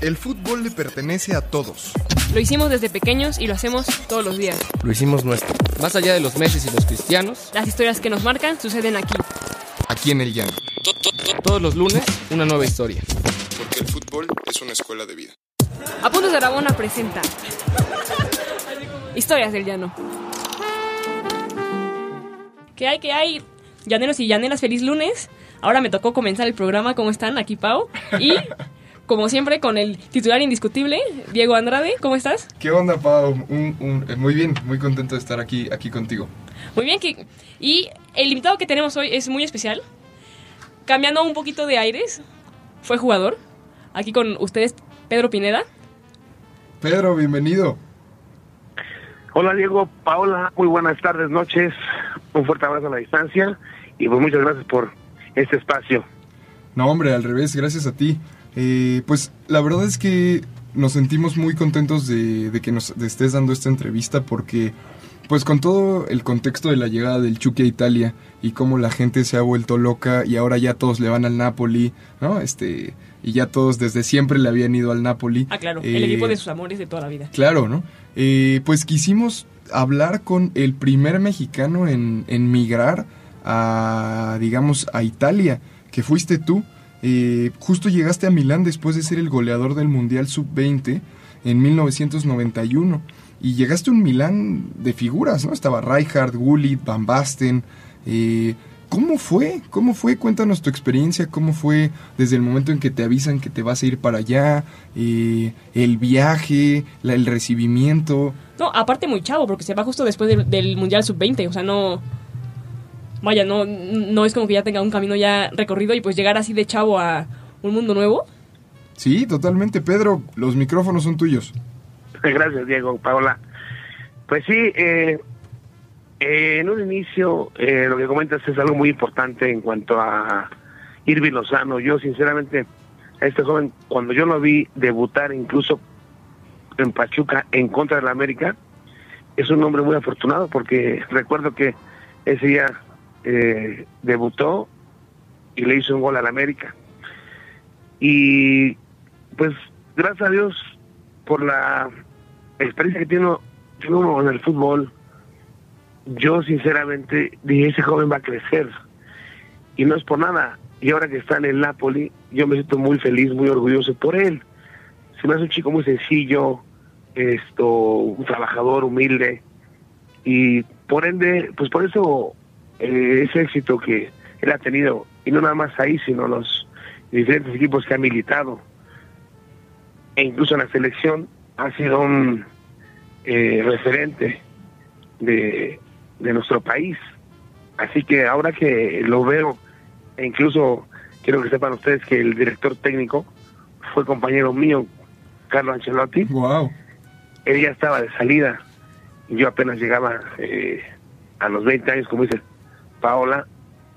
El fútbol le pertenece a todos. Lo hicimos desde pequeños y lo hacemos todos los días. Lo hicimos nuestro. Más allá de los meses y los cristianos, Las historias que nos marcan suceden aquí. Aquí en el llano. todos los lunes, una nueva historia. Porque el fútbol es una escuela de vida. Apuntes de Aragona presenta Historias del Llano. ¿Qué hay? ¿Qué hay? Llaneros y llaneras, feliz lunes. Ahora me tocó comenzar el programa. ¿Cómo están? Aquí Pau. Y, como siempre, con el titular indiscutible, Diego Andrade. ¿Cómo estás? ¿Qué onda, Pau? Un- un- eh, muy bien, muy contento de estar aquí, aquí contigo. Muy bien. que- Y el invitado que tenemos hoy es muy especial. Cambiando un poquito de aires, fue jugador. Aquí con ustedes, Pedro Pineda. Pedro, bienvenido. Hola Diego, Paola, muy buenas tardes, noches, un fuerte abrazo a la distancia y pues muchas gracias por este espacio. No, hombre, al revés, gracias a ti. Eh, pues la verdad es que nos sentimos muy contentos de, de que nos estés dando esta entrevista porque, pues con todo el contexto de la llegada del Chucky a Italia y cómo la gente se ha vuelto loca y ahora ya todos le van al Napoli, ¿no? Este, y ya todos desde siempre le habían ido al Napoli. Ah, claro, Eh, el equipo de sus amores de toda la vida. Claro, ¿no? Eh, pues quisimos hablar con el primer mexicano en, en migrar a, digamos, a Italia, que fuiste tú. Eh, justo llegaste a Milán después de ser el goleador del Mundial Sub-20 en 1991. Y llegaste a un Milán de figuras, ¿no? Estaba Rijkaard, Gullit, Van Basten. Eh, ¿Cómo fue? ¿Cómo fue? Cuéntanos tu experiencia, cómo fue desde el momento en que te avisan que te vas a ir para allá, eh, el viaje, el recibimiento. No, aparte muy chavo, porque se va justo después del Mundial Sub-20. O sea, no. Vaya, no, no es como que ya tenga un camino ya recorrido y pues llegar así de chavo a un mundo nuevo. Sí, totalmente, Pedro, los micrófonos son tuyos. Gracias Diego, Paola. Pues sí, eh, eh, en un inicio eh, lo que comentas es algo muy importante en cuanto a Irving Lozano. Yo sinceramente a este joven, cuando yo lo vi debutar incluso en Pachuca en contra de la América, es un hombre muy afortunado porque recuerdo que ese día eh, debutó y le hizo un gol al América. Y pues gracias a Dios por la experiencia que tiene tiene uno en el fútbol, yo sinceramente dije, ese joven va a crecer. Y no es por nada. Y ahora que está en el Napoli, yo me siento muy feliz, muy orgulloso por él. Se me hace un chico muy sencillo, esto, un trabajador humilde. Y por ende, pues por eso eh, ese éxito que él ha tenido, y no nada más ahí, sino los diferentes equipos que ha militado, e incluso en la selección, ha sido un eh, referente de, de nuestro país. Así que ahora que lo veo, e incluso quiero que sepan ustedes que el director técnico fue compañero mío, Carlos Ancelotti, Wow. él ya estaba de salida, y yo apenas llegaba eh, a los 20 años, como dice Paola,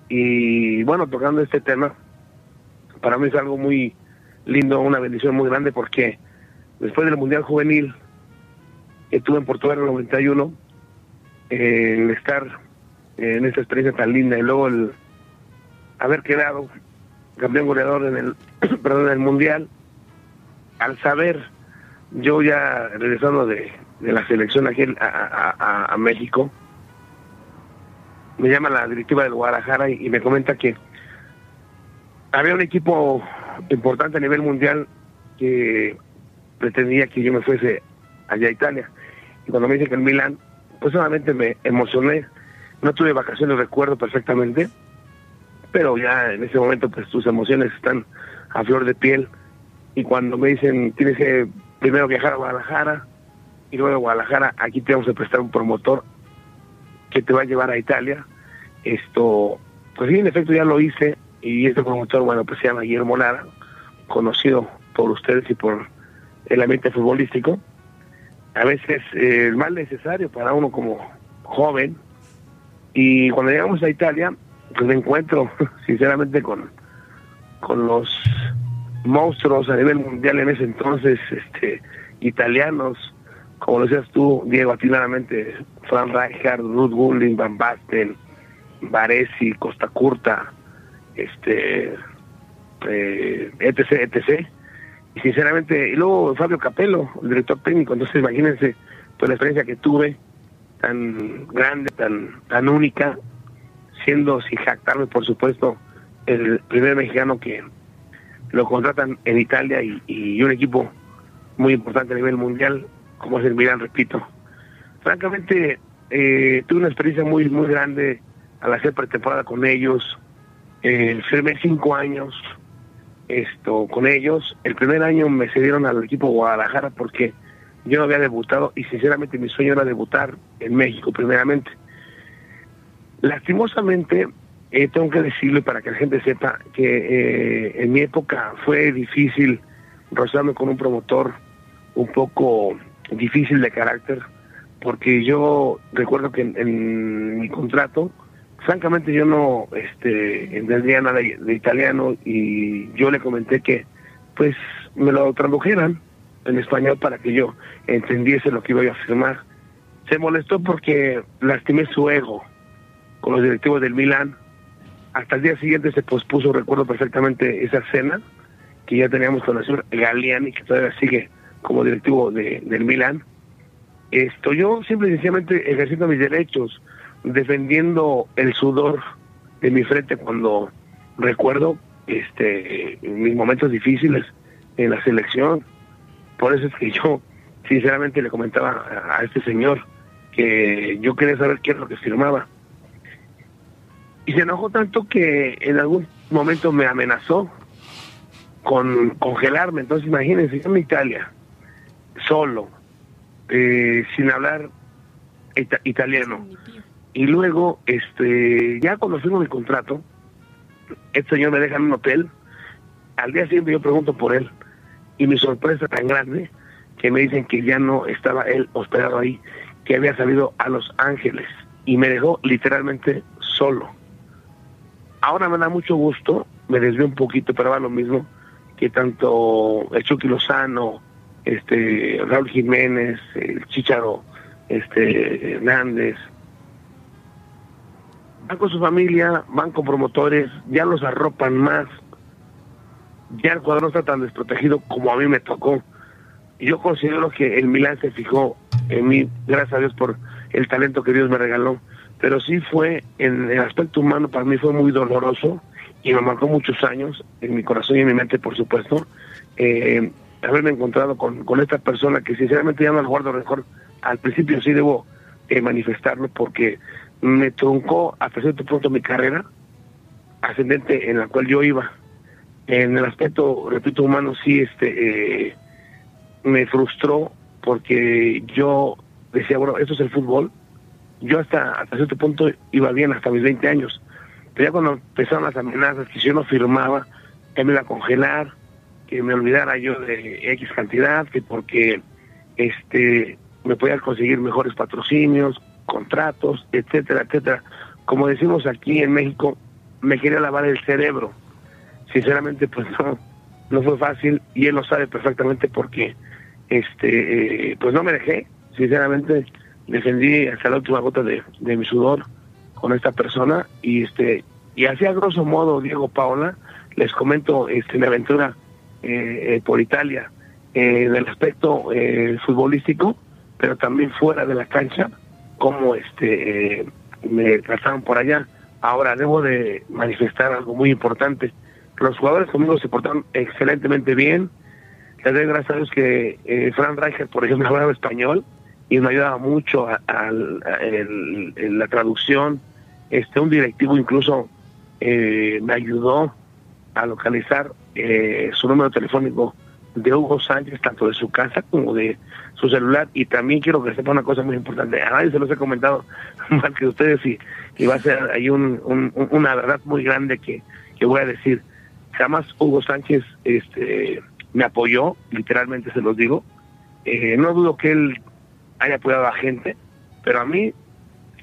y bueno, tocando este tema, para mí es algo muy lindo, una bendición muy grande, porque después del Mundial Juvenil que tuve en Portugal en el 91, eh, el estar en esta experiencia tan linda y luego el haber quedado campeón goleador en el perdón en el mundial al saber yo ya regresando de, de la selección aquí a México me llama la directiva del Guadalajara y, me comenta que había un equipo importante a nivel mundial que pretendía que yo me fuese allá a Italia. Y cuando me dice que el Milan pues solamente me emocioné. No tuve vacaciones recuerdo perfectamente pero ya en ese momento pues tus emociones están a flor de piel. Y cuando me dicen tienes que primero viajar a Guadalajara y luego de Guadalajara aquí te vamos a prestar un promotor que te va a llevar a Italia. Esto pues sí en efecto ya lo hice y este promotor bueno pues se llama Guillermo Lara conocido por ustedes y por el ambiente futbolístico. A veces eh, mal necesario para uno como joven. Y cuando llegamos a Italia pues me encuentro sinceramente con con los monstruos a nivel mundial en ese entonces este italianos como lo decías tú Diego atinadamente Fran Rijkaard, Ruth Gulling, Van Basten Varesi, Costa Curta este eh, etc etc. Y sinceramente, y luego Fabio Capello, el director técnico, entonces imagínense toda la experiencia que tuve, tan grande, tan, tan única, siendo, sin jactarme, por supuesto, el primer mexicano que lo contratan en Italia y, y un equipo muy importante a nivel mundial, como es el repito. Francamente, eh, tuve una experiencia muy, muy grande al hacer pretemporada con ellos. Eh, firmé cinco años esto con ellos. El primer año me cedieron al equipo Guadalajara porque yo no había debutado y sinceramente mi sueño era debutar en México primeramente. Lastimosamente, eh, tengo que decirlo para que la gente sepa que eh, en mi época fue difícil rozarme con un promotor un poco difícil de carácter, porque yo recuerdo que en, mi contrato, francamente yo no este, entendía nada de, italiano y yo le comenté que pues me lo tradujeran en español para que yo entendiese lo que iba a firmar. Se molestó porque lastimé su ego con los directivos del Milan. Hasta el día siguiente se pospuso, recuerdo perfectamente esa cena que ya teníamos con el señor Galiani, que todavía sigue como directivo de, del Milan. Esto, yo simple y sencillamente ejerciendo mis derechos, defendiendo el sudor de mi frente cuando recuerdo este mis momentos difíciles en la selección. Por eso es que yo sinceramente le comentaba a este señor que yo quería saber qué es lo que firmaba. Y se enojó tanto que en algún momento me amenazó con congelarme. Entonces imagínense, yo en Italia, solo, eh, sin hablar italiano. Y luego, este, ya cuando firmo mi contrato, este señor me deja en un hotel. Al día siguiente yo pregunto por él. Y mi sorpresa tan grande que me dicen que ya no estaba él hospedado ahí, que había salido a Los Ángeles. Y me dejó literalmente solo. Ahora me da mucho gusto, me desvío un poquito, pero va lo mismo, que tanto el Chucky Lozano, este Raúl Jiménez, el Chicharo este Hernández, van con su familia, van con promotores, ya los arropan más, ya el jugador no está tan desprotegido como a mí me tocó. Yo considero que el Milán se fijó en mí, gracias a Dios por el talento que Dios me regaló, pero sí fue, en el aspecto humano, para mí fue muy doloroso y me marcó muchos años, en mi corazón y en mi mente, por supuesto, eh, haberme encontrado con, con esta persona que sinceramente ya no guardo mejor. Al principio sí debo eh, manifestarlo porque me truncó hasta cierto punto mi carrera ascendente en la cual yo iba. En el aspecto, repito, humano sí este eh, me frustró porque yo decía, bueno, esto es el fútbol. Yo hasta, hasta cierto punto iba bien, hasta mis 20 años. Pero ya cuando empezaron las amenazas, que si yo no firmaba, que me iba a congelar, que me olvidara yo de X cantidad, que porque este me podía conseguir mejores patrocinios, contratos, etcétera, etcétera. Como decimos aquí en México, me quería lavar el cerebro. Sinceramente, pues no, no fue fácil y él lo sabe perfectamente porque, este, eh, pues no me dejé. Sinceramente, defendí hasta la última gota de, de mi sudor con esta persona y este y así a grosso modo Diego Paola les comento este mi aventura por Italia eh, en el aspecto futbolístico, pero también fuera de la cancha, como este me trataron por allá. Ahora debo de manifestar algo muy importante. Los jugadores conmigo se portaron excelentemente bien. Les doy gracias a Dios que Fran Reicher, por ejemplo, hablaba español y me ayudaba mucho a, la traducción. Este, un directivo incluso me ayudó a localizar eh, su número telefónico de Hugo Sánchez, tanto de su casa como de su celular. Y también quiero que sepa una cosa muy importante. A nadie se los he comentado más que ustedes y, y va a ser ahí un, una verdad muy grande que, que voy a decir. Jamás Hugo Sánchez este, me apoyó, literalmente se los digo. Eh, no dudo que él haya apoyado a gente, pero a mí,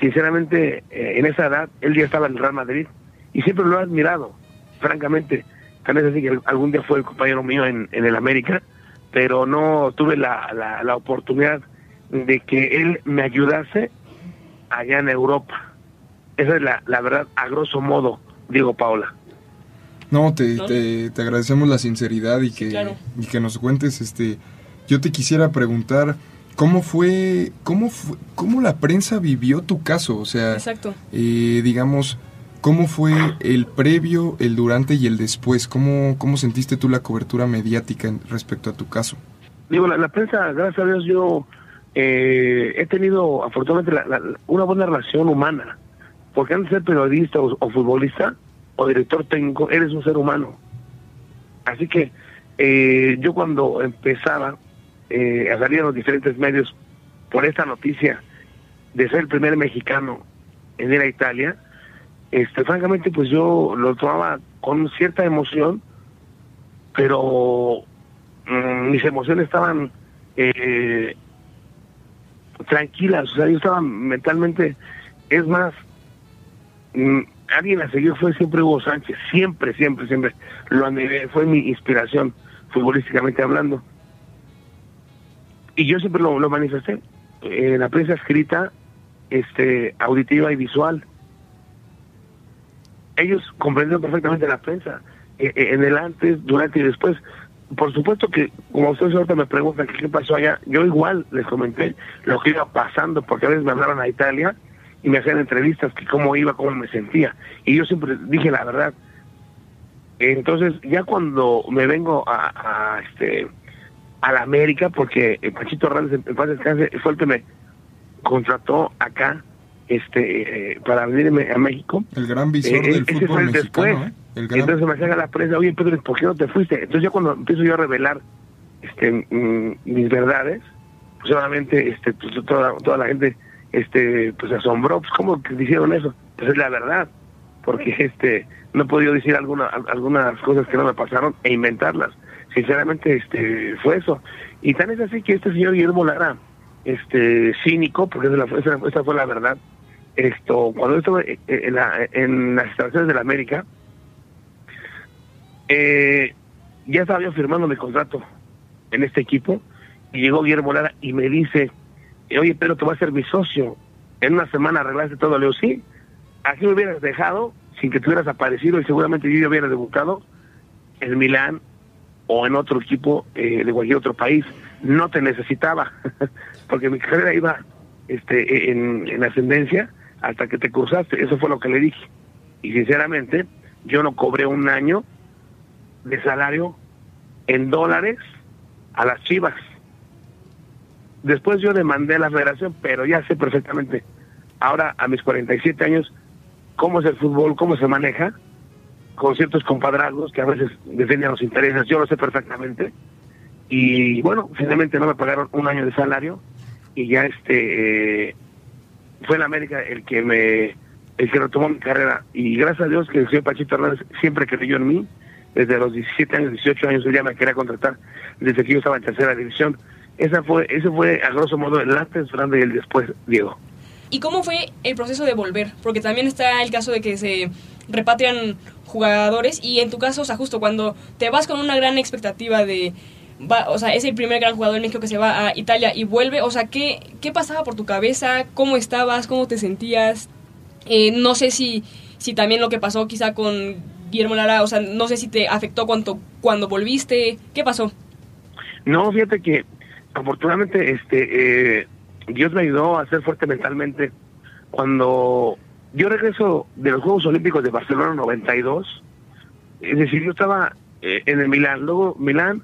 sinceramente, eh, en esa edad, él ya estaba en el Real Madrid y siempre lo he admirado, francamente Tal vez así que algún día fue el compañero mío en, en el América, pero no tuve la, la, oportunidad de que él me ayudase allá en Europa. Esa es la, la verdad, a grosso modo, digo Paola. No, te, ¿No? Te, te agradecemos la sinceridad y que, claro. y que nos cuentes. Este, yo te quisiera preguntar cómo fue, cómo fue, cómo la prensa vivió tu caso, o sea, Exacto. eh, digamos, cómo fue el previo, el durante y el después, cómo, cómo sentiste tú la cobertura mediática respecto a tu caso. Digo, la, prensa, gracias a Dios, yo eh, he tenido afortunadamente la- una buena relación humana. Porque antes de ser periodista o, futbolista o director técnico, eres un ser humano. Así que eh, yo cuando empezaba eh, a salir en los diferentes medios por esta noticia de ser el primer mexicano en ir a Italia, este, francamente, pues yo lo tomaba con cierta emoción, pero mm, mis emociones estaban eh, tranquilas, o sea, yo estaba mentalmente, es más, mm, alguien a seguir fue siempre Hugo Sánchez, siempre, siempre, siempre, lo admiré, fue mi inspiración, futbolísticamente hablando. Y yo siempre lo, lo manifesté, en la prensa escrita, este, auditiva y visual. Ellos comprendieron perfectamente la prensa, eh, eh, en el antes, durante y después. Por supuesto que, como ustedes ahorita me preguntan qué pasó allá, yo igual les comenté lo que iba pasando, porque a veces me hablaron a Italia y me hacían entrevistas, que cómo iba, cómo me sentía. Y yo siempre dije la verdad. Entonces, ya cuando me vengo a, este a la América, porque eh, Panchito Hernández, en paz descanse, fue el que me contrató acá este eh, para venirme a México. El gran visor Eh, del ese fútbol mexicano, después. ¿eh? El gran- Entonces me hacía la prensa, oye Pedro, ¿por qué no te fuiste? Entonces ya cuando empiezo yo a revelar este mm, mis verdades, pues obviamente este, pues, toda, toda la gente este pues asombró, pues ¿cómo que dijeron eso? Pues es la verdad, porque este no he podido decir alguna, al- algunas cosas que no me pasaron e inventarlas. Sinceramente este fue eso. Y tan es así que este señor Guillermo Lara, este cínico, porque esa- esa fue la verdad, esto cuando yo estaba eh, en, la- en las instalaciones de la América, eh, ya estaba yo firmando mi contrato en este equipo y llegó Guillermo Lara y me dice, oye Pedro, tú vas a ser mi socio, en una semana arreglaste todo, le digo, sí, así me hubieras dejado sin que te hubieras aparecido y seguramente yo ya hubiera debutado en Milán o en otro equipo eh, de cualquier otro país, no te necesitaba, porque mi carrera iba este, en ascendencia hasta que te cruzaste, eso fue lo que le dije. Y sinceramente, yo no cobré un año de salario en dólares a las chivas. Después yo demandé a la federación, pero ya sé perfectamente, ahora a mis 47 años, cómo es el fútbol, cómo se maneja, con ciertos compadrazgos que a veces defienden los intereses, yo lo sé perfectamente. Y bueno, finalmente no me pagaron un año de salario y ya este eh, fue en América el que me el que retomó mi carrera. Y gracias a Dios que el señor Pachito Hernández siempre creyó en mí. Desde los 17 años 18 años él ya me quería contratar desde que yo estaba en tercera división. Esa fue ese fue a grosso modo el antes durante y el después Diego. ¿Y cómo fue el proceso de volver? Porque también está el caso de que se repatrian jugadores y en tu caso, o sea, justo cuando te vas con una gran expectativa de, va, o sea, es el primer gran jugador en México que se va a Italia y vuelve, o sea, ¿qué, qué pasaba por tu cabeza? ¿Cómo estabas? ¿Cómo te sentías? Eh, no sé si, si también lo que pasó quizá con Guillermo Lara, o sea, no sé si te afectó cuando, cuando volviste, ¿qué pasó? No, fíjate que afortunadamente este eh, Dios me ayudó a ser fuerte mentalmente. Cuando yo regreso de los Juegos Olímpicos de Barcelona 92, es decir, yo estaba eh, en el Milán, luego Milán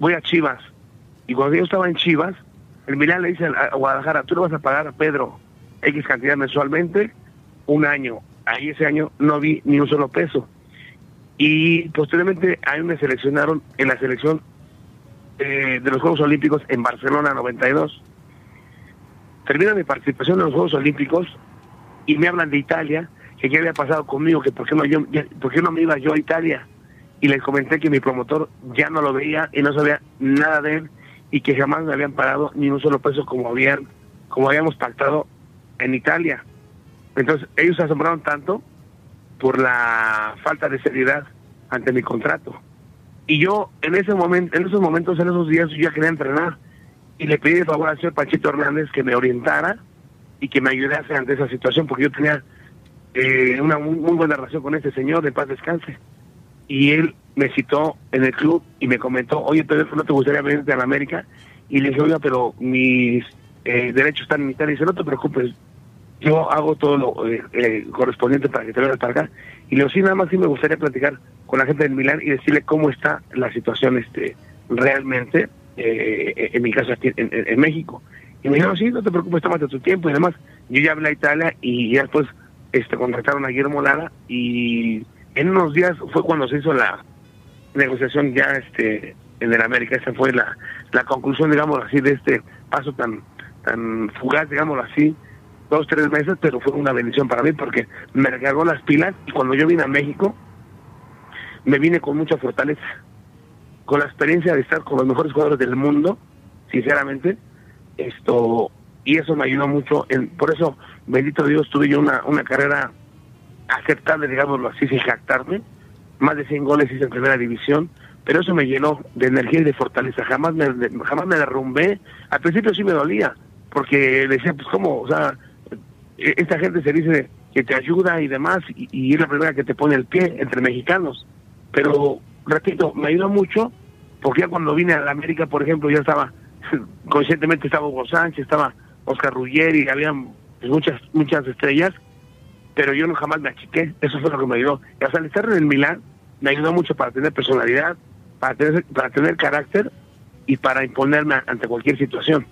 voy a Chivas, y cuando yo estaba en Chivas, el Milán le dice a Guadalajara, tú le vas a pagar a Pedro X cantidad mensualmente, un año. Ahí ese año no vi ni un solo peso. Y posteriormente a mí me seleccionaron en la selección eh, de los Juegos Olímpicos en Barcelona 92. Termina mi participación en los Juegos Olímpicos y me hablan de Italia, que qué había pasado conmigo, que por qué no, yo, por qué no me iba yo a Italia. Y les comenté que mi promotor ya no lo veía y no sabía nada de él y que jamás me habían pagado ni un solo peso como habían como habíamos pactado en Italia. Entonces ellos se asombraron tanto por la falta de seriedad ante mi contrato. Y yo en ese momento, en esos momentos, en esos días, yo ya quería entrenar. Y le pedí de favor al señor Panchito Hernández que me orientara y que me ayudase ante esa situación, porque yo tenía eh, una muy, muy buena relación con ese señor, de paz descanse. Y él me citó en el club y me comentó, oye, Pedro, ¿no te gustaría venirte a la América? Y le dije, oiga, pero mis eh, derechos están en Italia. Y dice, no te preocupes, yo hago todo lo eh, eh, correspondiente para que te vengas para acá. Y le digo, sí, nada más sí me gustaría platicar con la gente del Milán y decirle cómo está la situación este realmente, eh, en mi caso aquí en, México. Y me dijeron, sí, no te preocupes, tómate tu tiempo y demás. Yo ya hablé a Italia y ya después este, contactaron a Guillermo Lara y en unos días fue cuando se hizo la negociación ya este en el América. Esa fue la, la conclusión, digamos así, de este paso tan tan fugaz, digámoslo así, dos, tres meses, pero fue una bendición para mí porque me recargó las pilas y cuando yo vine a México me vine con mucha fortaleza, con la experiencia de estar con los mejores jugadores del mundo, sinceramente, esto y eso me ayudó mucho, en, por eso, bendito Dios, tuve yo una, una carrera aceptable, digámoslo así, sin jactarme, más de 100 goles hice en primera división, pero eso me llenó de energía y de fortaleza, jamás me, jamás me derrumbé, al principio sí me dolía, porque decía, pues cómo, o sea, e- esta gente se dice que te ayuda y demás, y, y es la primera que te pone el pie entre mexicanos, pero repito, me ayudó mucho, porque ya cuando vine a la América, por ejemplo, ya estaba, conscientemente estaba Hugo Sánchez, estaba Oscar Ruggeri, había pues, muchas, muchas estrellas, pero yo no jamás me achiqué, eso fue lo que me ayudó. Y hasta el estar en el Milán me ayudó mucho para tener personalidad, para tener, para tener carácter y para imponerme ante cualquier situación.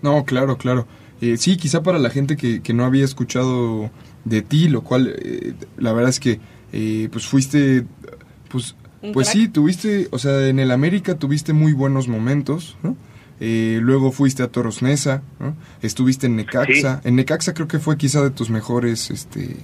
No, claro, claro. Eh, sí, quizá para la gente que, que no había escuchado de ti, lo cual eh, la verdad es que eh, pues fuiste, pues, pues sí, tuviste, o sea, en el América tuviste muy buenos momentos, ¿no? Eh, luego fuiste a Toros Neza, ¿no? Estuviste en Necaxa. En Necaxa creo que fue quizá de tus mejores, este,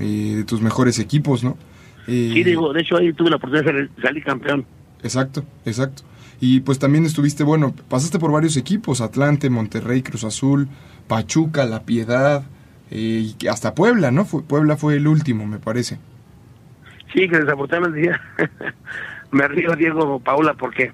eh, de tus mejores equipos, ¿no? Eh, Sí, digo, de hecho ahí tuve la oportunidad de salir, campeón. Exacto, exacto. Y pues también estuviste, bueno, pasaste por varios equipos, Atlante, Monterrey, Cruz Azul, Pachuca, La Piedad, eh, y que hasta Puebla, ¿no? Fue, Puebla fue el último, me parece. Sí, que desafortunadamente me río Diego Paula porque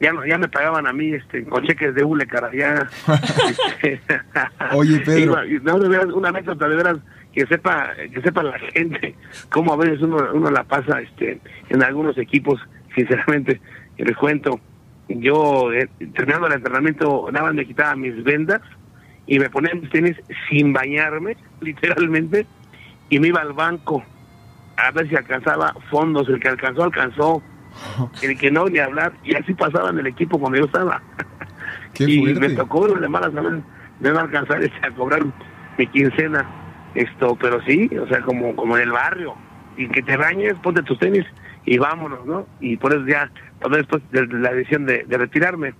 ya no, ya me pagaban a mí este con cheques de hule cara ya. este, Oye, Pedro. y, no, de veras, una anécdota de veras que sepa que sepa la gente cómo a veces uno, uno la pasa este en algunos equipos sinceramente les cuento yo eh, terminando el entrenamiento nada más me quitaba mis vendas y me ponía mis tenis sin bañarme literalmente y me iba al banco a ver si alcanzaba fondos el que alcanzó alcanzó el que no ni hablar. Y así pasaba en el equipo cuando yo estaba. Qué y fuerte. me tocó de malas también de no alcanzar este, a cobrar mi quincena. Esto pero sí o sea como como en el barrio. Y que te bañes ponte tus tenis y vámonos no y por eso ya después de la decisión de, de retirarme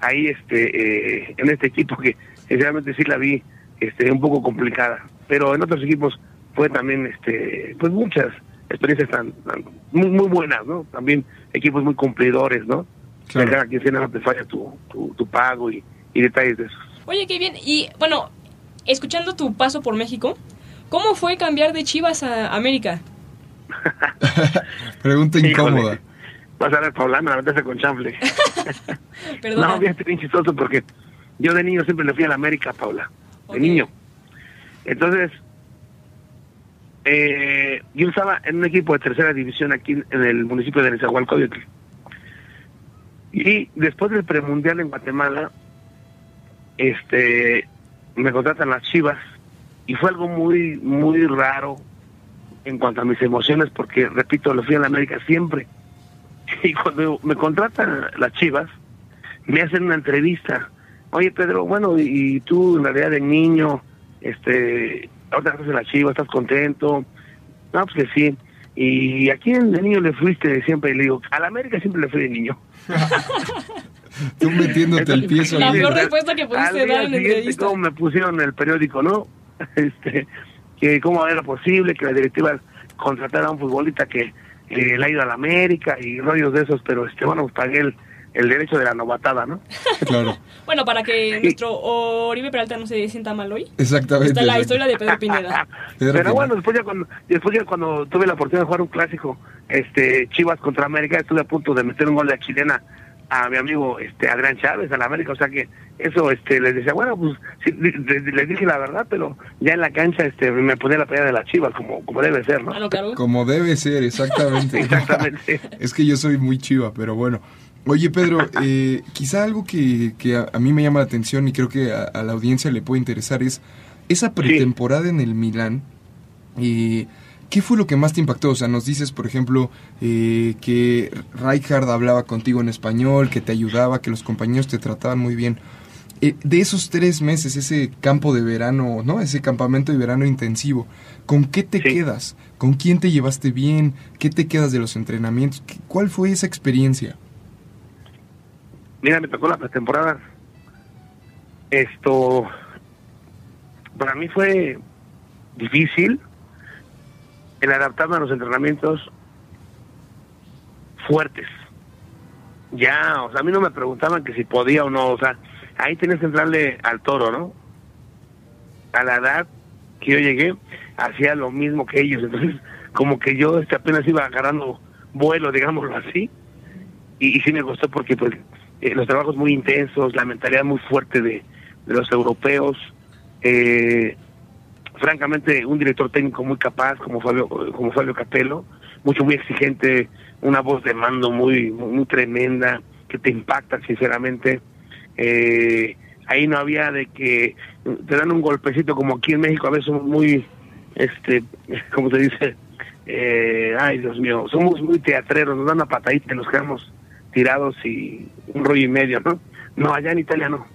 ahí este eh, en este equipo que sinceramente sí la vi este un poco complicada. Pero en otros equipos fue también este pues muchas experiencias tan, tan- muy, muy buenas no también equipos muy cumplidores no Claro. que cada quincena no te falla tu, tu, tu pago y, y detalles de esos Oye, qué bien. Y bueno, escuchando tu paso por México, ¿cómo fue cambiar de Chivas a América? Pregunta Híjole. incómoda. Vas a ver, Paula, me la metiste con chanfle. Perdona. No, fíjate bien chistoso porque yo de niño siempre le fui a la América, Paula. De niño. Entonces, eh, yo estaba en un equipo de tercera división aquí en el municipio de Nezahualcóyotl. Y después del premundial en Guatemala, este, me contratan las Chivas y fue algo muy, muy raro en cuanto a mis emociones porque, repito, le fui a la América siempre. Y cuando me contratan las Chivas, me hacen una entrevista. Oye, Pedro, bueno, y tú en realidad de niño, este, ahora estás en la Chivas, ¿estás contento? No, pues que sí. ¿Y a quién de niño le fuiste siempre? Y le digo, a la América siempre le fui de niño. Tú metiéndote el pie La peor respuesta que pudiste dar en entrevista. cómo me pusieron en el periódico, ¿no? Este, que cómo era posible que la directiva contratara a un futbolista que eh, le ha ido a la América y rollos de esos, pero este, bueno, pues pagué el, el derecho de la novatada, ¿no? Claro, Bueno, para que nuestro Oribe Peralta no se sienta mal hoy, exactamente. está la historia de Pedro Pineda. Pedro Pero Pineda. bueno, después ya cuando después ya cuando tuve la oportunidad de jugar un clásico, este Chivas contra América, estuve a punto de meter un gol de chilena a mi amigo este Adrián Chávez a la América, o sea que eso este les decía, bueno, pues sí, le- le- les dije la verdad, pero ya en la cancha este me ponía la pelea de la chivas, como, como debe ser, ¿no? No, claro. Como debe ser, exactamente. Exactamente. Es que yo soy muy chiva, pero bueno. Oye, Pedro, eh, quizá algo que, que a, a mí me llama la atención y creo que a, a la audiencia le puede interesar es esa pretemporada en el Milán. eh, ¿Qué fue lo que más te impactó? O sea, nos dices, por ejemplo, eh, que Rijkaard hablaba contigo en español, que te ayudaba, que los compañeros te trataban muy bien. Eh, de esos tres meses, ese campo de verano, ¿no? Ese campamento de verano intensivo, ¿con qué te Sí. quedas? ¿Con quién te llevaste bien? ¿Qué te quedas de los entrenamientos? ¿Qué- ¿Cuál fue esa experiencia? Mira, me tocó la pretemporada. Esto, para mí fue difícil el adaptarme a los entrenamientos fuertes. Ya, o sea, a mí no me preguntaban que si podía o no, o sea, ahí tienes que entrarle al toro, ¿no? A la edad que yo llegué, hacía lo mismo que ellos, entonces como que yo este, apenas iba agarrando vuelo, digámoslo así, y, y sí me gustó porque pues eh, los trabajos muy intensos, la mentalidad muy fuerte de, de los europeos, eh, francamente un director técnico muy capaz como Fabio como Fabio Capello, mucho muy exigente, una voz de mando muy muy, muy tremenda que te impacta sinceramente. Eh, ahí no había de que te dan un golpecito como aquí en México a veces somos muy este como se dice eh, ay Dios mío somos muy teatreros nos dan una patadita y nos quedamos tirados y un rollo y medio no no allá en Italia no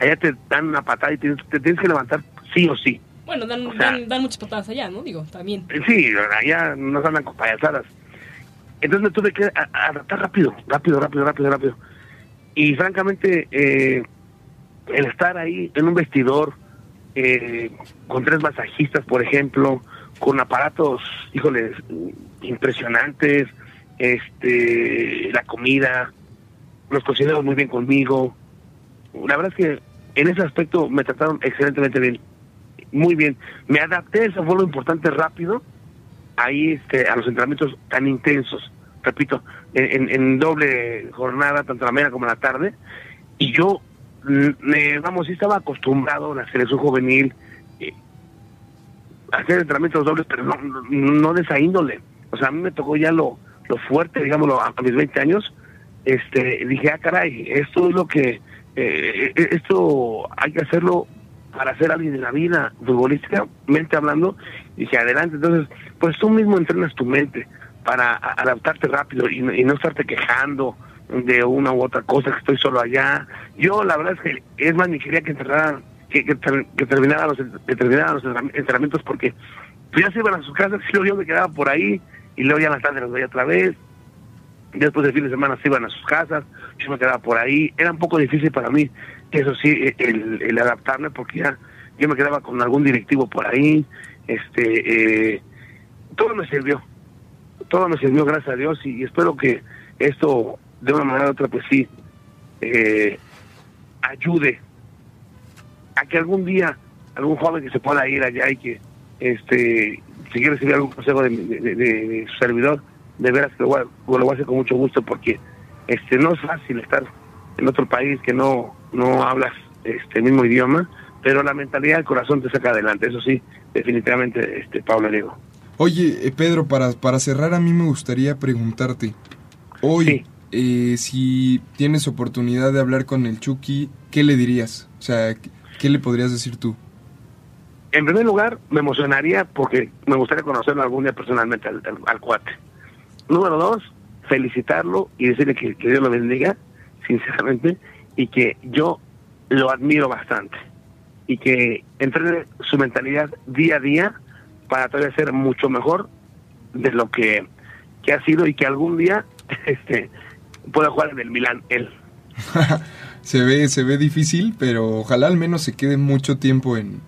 allá te dan una patada y te, te tienes que levantar sí o sí Bueno, dan, O sea- dan, dan muchas patadas allá, ¿no? Digo, también. Sí, allá nos andan con payasadas. Entonces me tuve que adaptar rápido, rápido, rápido, rápido, rápido. Y francamente, eh, el estar ahí en un vestidor eh, con tres masajistas, por ejemplo, con aparatos, híjoles, impresionantes, este, la comida, los cocineros muy bien conmigo. La verdad es que en ese aspecto me trataron excelentemente bien muy bien. Me adapté, eso fue lo importante rápido, ahí este, a los entrenamientos tan intensos, repito, en, doble jornada, tanto la mañana como la tarde, y yo, mm, me, vamos, sí estaba acostumbrado a la selección juvenil eh, hacer entrenamientos dobles, pero no, no de esa índole. O sea, a mí me tocó ya lo, lo fuerte, digámoslo, a, mis 20 años, este, dije, ah, caray, esto es lo que, eh, eh, esto hay que hacerlo para ser alguien en la vida futbolísticamente hablando, dije adelante, entonces pues tú mismo entrenas tu mente para adaptarte rápido y, y no estarte quejando de una u otra cosa que estoy solo allá. Yo la verdad es que es más ni quería que entraran que, que, ter- que terminaran los que los entrenam- entrenamientos porque pues ya se iban a sus casas y luego yo me quedaba por ahí y luego ya en la tarde los veía otra vez. Después del fin de semana se iban a sus casas, yo me quedaba por ahí, era un poco difícil para mí, eso sí, el, el adaptarme porque ya yo me quedaba con algún directivo por ahí, este, eh, todo me sirvió, todo me sirvió gracias a Dios y, y espero que esto de una manera u otra pues sí eh, ayude a que algún día algún joven que se pueda ir allá y que este si quiere recibir algún consejo de, mi- de- de- de su servidor de veras que lo voy, a, lo voy a hacer con mucho gusto porque este no es fácil estar en otro país que no no hablas este mismo idioma pero la mentalidad el corazón te saca adelante eso sí definitivamente este Pablo Diego Oye, eh, Pedro, para, para cerrar a mí me gustaría preguntarte, hoy, Sí. eh, si tienes oportunidad de hablar con el Chucky, ¿qué le dirías? O sea, ¿qué- ¿qué le podrías decir tú? En primer lugar, me emocionaría porque me gustaría conocerlo algún día personalmente al, cuate. Número dos, felicitarlo y decirle que, que Dios lo bendiga, sinceramente, y que yo lo admiro bastante. Y que entrene su mentalidad día a día para todavía ser mucho mejor de lo que, que ha sido y que algún día este pueda jugar en el Milán él. se ve, se ve difícil, pero ojalá al menos se quede mucho tiempo en,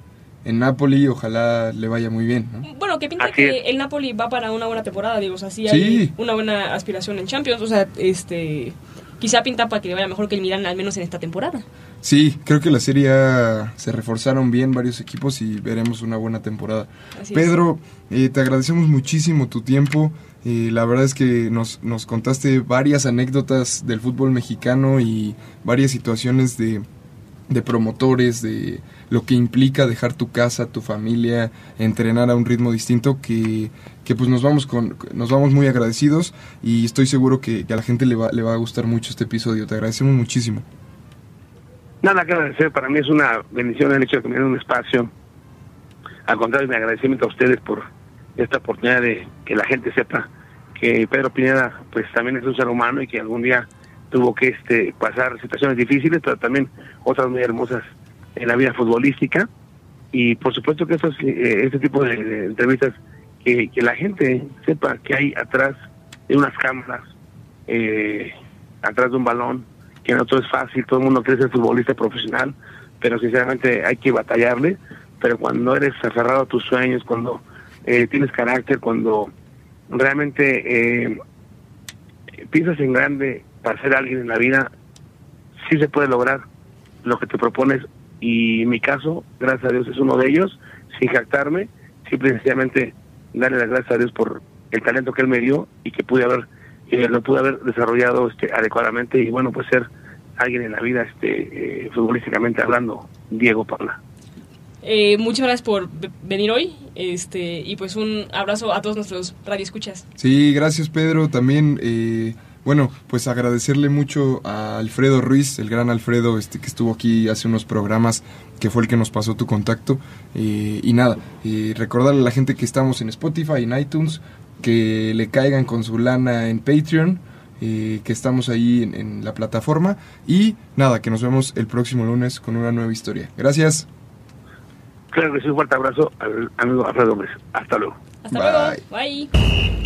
en Napoli y ojalá le vaya muy bien, ¿no? Bueno, que pinta Así que es. el Napoli va para una buena temporada, digo, o sea, sí Sí. hay una buena aspiración en Champions, o sea, este quizá pinta para que le vaya mejor que el Milan al menos en esta temporada. Sí, creo que la serie A se reforzaron bien varios equipos y veremos una buena temporada. Así. Pedro, eh, te agradecemos muchísimo tu tiempo. Eh, la verdad es que nos, nos contaste varias anécdotas del fútbol mexicano y varias situaciones de, de promotores, de lo que implica dejar tu casa, tu familia, entrenar a un ritmo distinto, que, que pues nos vamos con, nos vamos muy agradecidos y estoy seguro que, a la gente le va, le va a gustar mucho este episodio. Te agradecemos muchísimo. Nada que agradecer, para mí es una bendición el hecho de que me den un espacio. Al contrario, mi agradecimiento a ustedes por esta oportunidad de que la gente sepa que Pedro Pineda pues también es un ser humano y que algún día tuvo que este pasar situaciones difíciles, pero también otras muy hermosas en la vida futbolística. Y por supuesto que estos, eh, este tipo de, entrevistas, que, que, la gente sepa que hay atrás de unas cámaras, eh, atrás de un balón, que no todo es fácil, todo el mundo quiere ser futbolista profesional, pero sinceramente hay que batallarle, pero cuando eres aferrado a tus sueños, cuando eh, tienes carácter, cuando realmente eh, piensas en grande para ser alguien en la vida, sí se puede lograr lo que te propones y mi caso, gracias a Dios, es uno de ellos, sin jactarme, simple y sencillamente darle las gracias a Dios por el talento que Él me dio y que pude haber eh, lo pude haber desarrollado este, adecuadamente y bueno, pues ser alguien en la vida este, eh, futbolísticamente hablando, Diego Paula. Eh, muchas gracias por venir hoy este, y pues un abrazo a todos nuestros radioescuchas. Sí, gracias Pedro. También, eh, bueno, pues agradecerle mucho a Alfredo Ruiz, el gran Alfredo este, que estuvo aquí hace unos programas, que fue el que nos pasó tu contacto. Eh, y nada, eh, recordarle a la gente que estamos en Spotify, en iTunes, que le caigan con su lana en Patreon. Eh, que estamos ahí en, en la plataforma y nada, que nos vemos el próximo lunes con una nueva historia. Gracias. Claro que sí, un fuerte abrazo al amigo Alfredo Gómez. Hasta luego. Hasta Bye. luego. Bye.